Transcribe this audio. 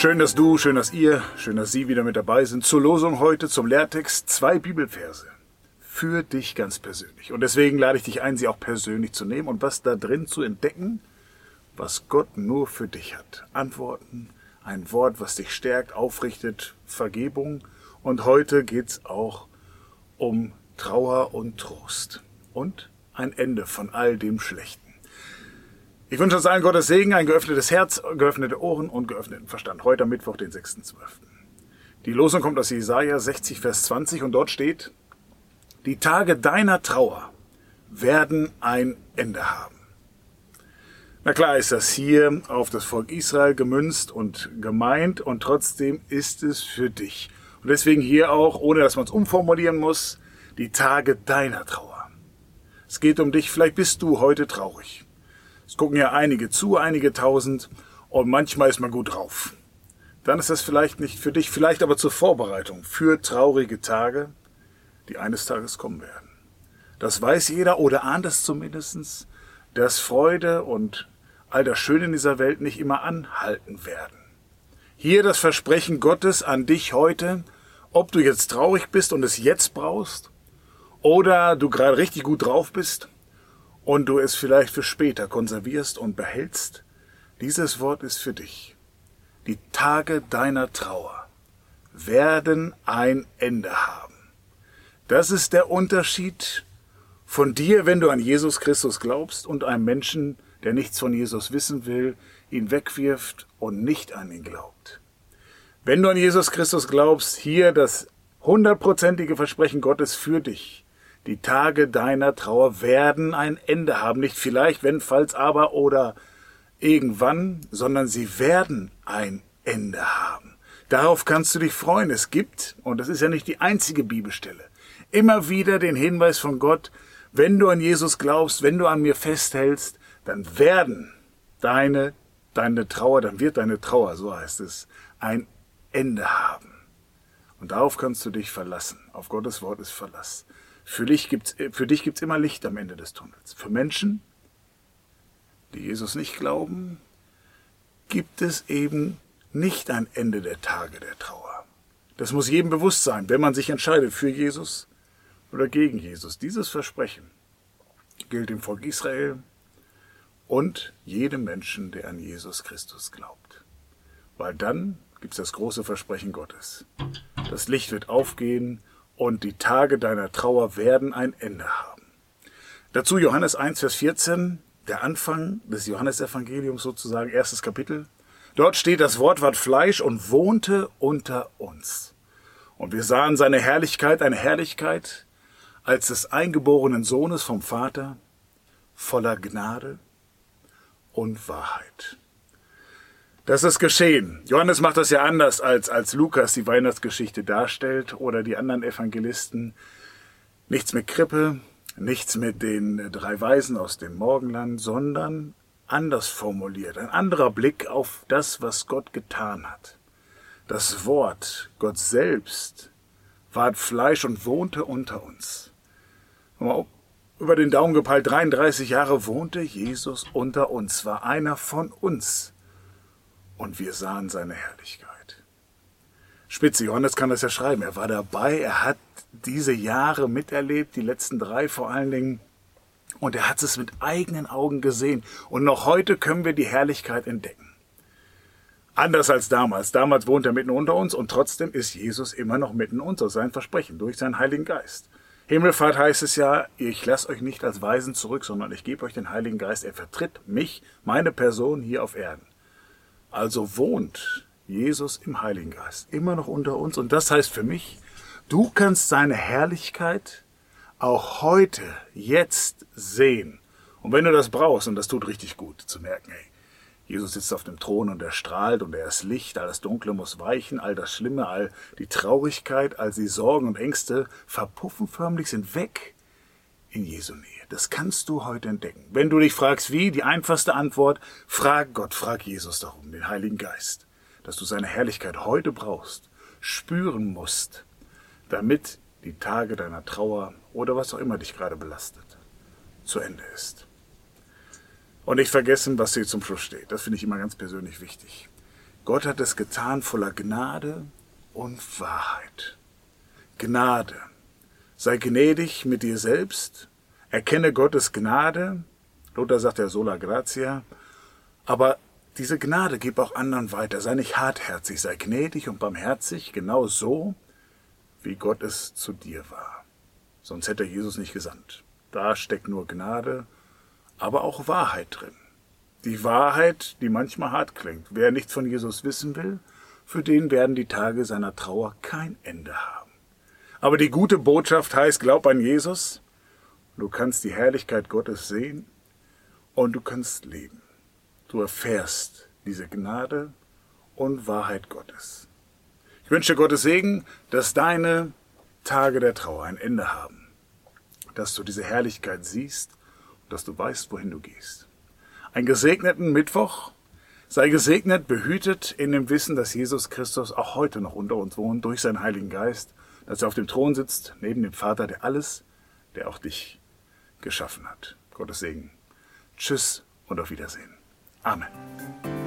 Schön, dass du, schön, dass ihr, schön, dass Sie wieder mit dabei sind. Zur Losung heute zum Lehrtext zwei Bibelverse. Für dich ganz persönlich. Und deswegen lade ich dich ein, sie auch persönlich zu nehmen und was da drin zu entdecken, was Gott nur für dich hat. Antworten, ein Wort, was dich stärkt, aufrichtet, Vergebung. Und heute geht's auch um Trauer und Trost. Und ein Ende von all dem Schlechten. Ich wünsche uns allen Gottes Segen, ein geöffnetes Herz, geöffnete Ohren und geöffneten Verstand. Heute am Mittwoch, den 6.12. Die Losung kommt aus Jesaja 60, Vers 20 und dort steht, die Tage deiner Trauer werden ein Ende haben. Na klar ist das hier auf das Volk Israel gemünzt und gemeint und trotzdem ist es für dich. Und deswegen hier auch, ohne dass man es umformulieren muss, die Tage deiner Trauer. Es geht um dich, vielleicht bist du heute traurig. Es gucken ja einige zu, einige tausend und manchmal ist man gut drauf. Dann ist das vielleicht nicht für dich, vielleicht aber zur Vorbereitung für traurige Tage, die eines Tages kommen werden. Das weiß jeder oder ahnt es zumindestens, dass Freude und all das Schöne in dieser Welt nicht immer anhalten werden. Hier das Versprechen Gottes an dich heute, ob du jetzt traurig bist und es jetzt brauchst, oder du gerade richtig gut drauf bist und du es vielleicht für später konservierst und behältst, dieses Wort ist für dich. Die Tage deiner Trauer werden ein Ende haben. Das ist der Unterschied von dir, wenn du an Jesus Christus glaubst und einem Menschen, der nichts von Jesus wissen will, ihn wegwirft und nicht an ihn glaubt. Wenn du an Jesus Christus glaubst, hier das hundertprozentige Versprechen Gottes für dich, die Tage deiner Trauer werden ein Ende haben, nicht vielleicht, wenn, falls, aber oder irgendwann, sondern sie werden ein Ende haben. Darauf kannst du dich freuen. Es gibt, und das ist ja nicht die einzige Bibelstelle, immer wieder den Hinweis von Gott, wenn du an Jesus glaubst, wenn du an mir festhältst, dann werden deine, deine Trauer, dann wird deine Trauer, so heißt es, ein Ende haben. Und darauf kannst du dich verlassen. Auf Gottes Wort ist Verlass. Für dich gibt's, für dich gibt's immer Licht am Ende des Tunnels. Für Menschen, die Jesus nicht glauben, gibt es eben nicht ein Ende der Tage der Trauer. Das muss jedem bewusst sein, wenn man sich entscheidet für Jesus oder gegen Jesus. Dieses Versprechen gilt dem Volk Israel und jedem Menschen, der an Jesus Christus glaubt. Weil dann gibt es das große Versprechen Gottes. Das Licht wird aufgehen und die Tage deiner Trauer werden ein Ende haben. Dazu Johannes 1, Vers 14, der Anfang des Johannesevangeliums sozusagen, erstes Kapitel. Dort steht, das Wort ward Fleisch und wohnte unter uns. Und wir sahen seine Herrlichkeit, eine Herrlichkeit als des eingeborenen Sohnes vom Vater, voller Gnade und Wahrheit. Das ist geschehen. Johannes macht das ja anders, als, als Lukas die Weihnachtsgeschichte darstellt oder die anderen Evangelisten. Nichts mit Krippe, nichts mit den drei Weisen aus dem Morgenland, sondern anders formuliert, ein anderer Blick auf das, was Gott getan hat. Das Wort, Gott selbst, ward Fleisch und wohnte unter uns. Über den Daumen gepeilt, 33 Jahre wohnte Jesus unter uns, war einer von uns und wir sahen seine Herrlichkeit. Spitze, Johannes kann das ja schreiben. Er war dabei, er hat diese Jahre miterlebt, die letzten drei vor allen Dingen. Und er hat es mit eigenen Augen gesehen. Und noch heute können wir die Herrlichkeit entdecken. Anders als damals. Damals wohnt er mitten unter uns und trotzdem ist Jesus immer noch mitten unter. Sein Versprechen durch seinen Heiligen Geist. Himmelfahrt heißt es ja, ich lasse euch nicht als Weisen zurück, sondern ich gebe euch den Heiligen Geist. Er vertritt mich, meine Person hier auf Erden. Also wohnt Jesus im Heiligen Geist immer noch unter uns. Und das heißt für mich, du kannst seine Herrlichkeit auch heute, jetzt sehen. Und wenn du das brauchst, und das tut richtig gut zu merken, hey, Jesus sitzt auf dem Thron und er strahlt und er ist Licht, all das Dunkle muss weichen, all das Schlimme, all die Traurigkeit, all die Sorgen und Ängste verpuffen förmlich, sind weg in Jesu Nähe. Das kannst du heute entdecken. Wenn du dich fragst, wie, die einfachste Antwort, frag Gott, frag Jesus darum, den Heiligen Geist, dass du seine Herrlichkeit heute brauchst, spüren musst, damit die Tage deiner Trauer oder was auch immer dich gerade belastet, zu Ende ist. Und nicht vergessen, was hier zum Schluss steht. Das finde ich immer ganz persönlich wichtig. Gott hat es getan voller Gnade und Wahrheit. Gnade. Sei gnädig mit dir selbst, erkenne Gottes Gnade. Luther sagt ja sola gratia. Aber diese Gnade gib auch anderen weiter. Sei nicht hartherzig, sei gnädig und barmherzig, genau so, wie Gott es zu dir war. Sonst hätte Jesus nicht gesandt. Da steckt nur Gnade, aber auch Wahrheit drin. Die Wahrheit, die manchmal hart klingt. Wer nichts von Jesus wissen will, für den werden die Tage seiner Trauer kein Ende haben. Aber die gute Botschaft heißt, glaub an Jesus, du kannst die Herrlichkeit Gottes sehen und du kannst leben. Du erfährst diese Gnade und Wahrheit Gottes. Ich wünsche Gottes Segen, dass deine Tage der Trauer ein Ende haben, dass du diese Herrlichkeit siehst und dass du weißt, wohin du gehst. Einen gesegneten Mittwoch. Sei gesegnet, behütet in dem Wissen, dass Jesus Christus auch heute noch unter uns wohnt, durch seinen Heiligen Geist, dass er auf dem Thron sitzt, neben dem Vater, der alles, der auch dich geschaffen hat. Gottes Segen. Tschüss und auf Wiedersehen. Amen.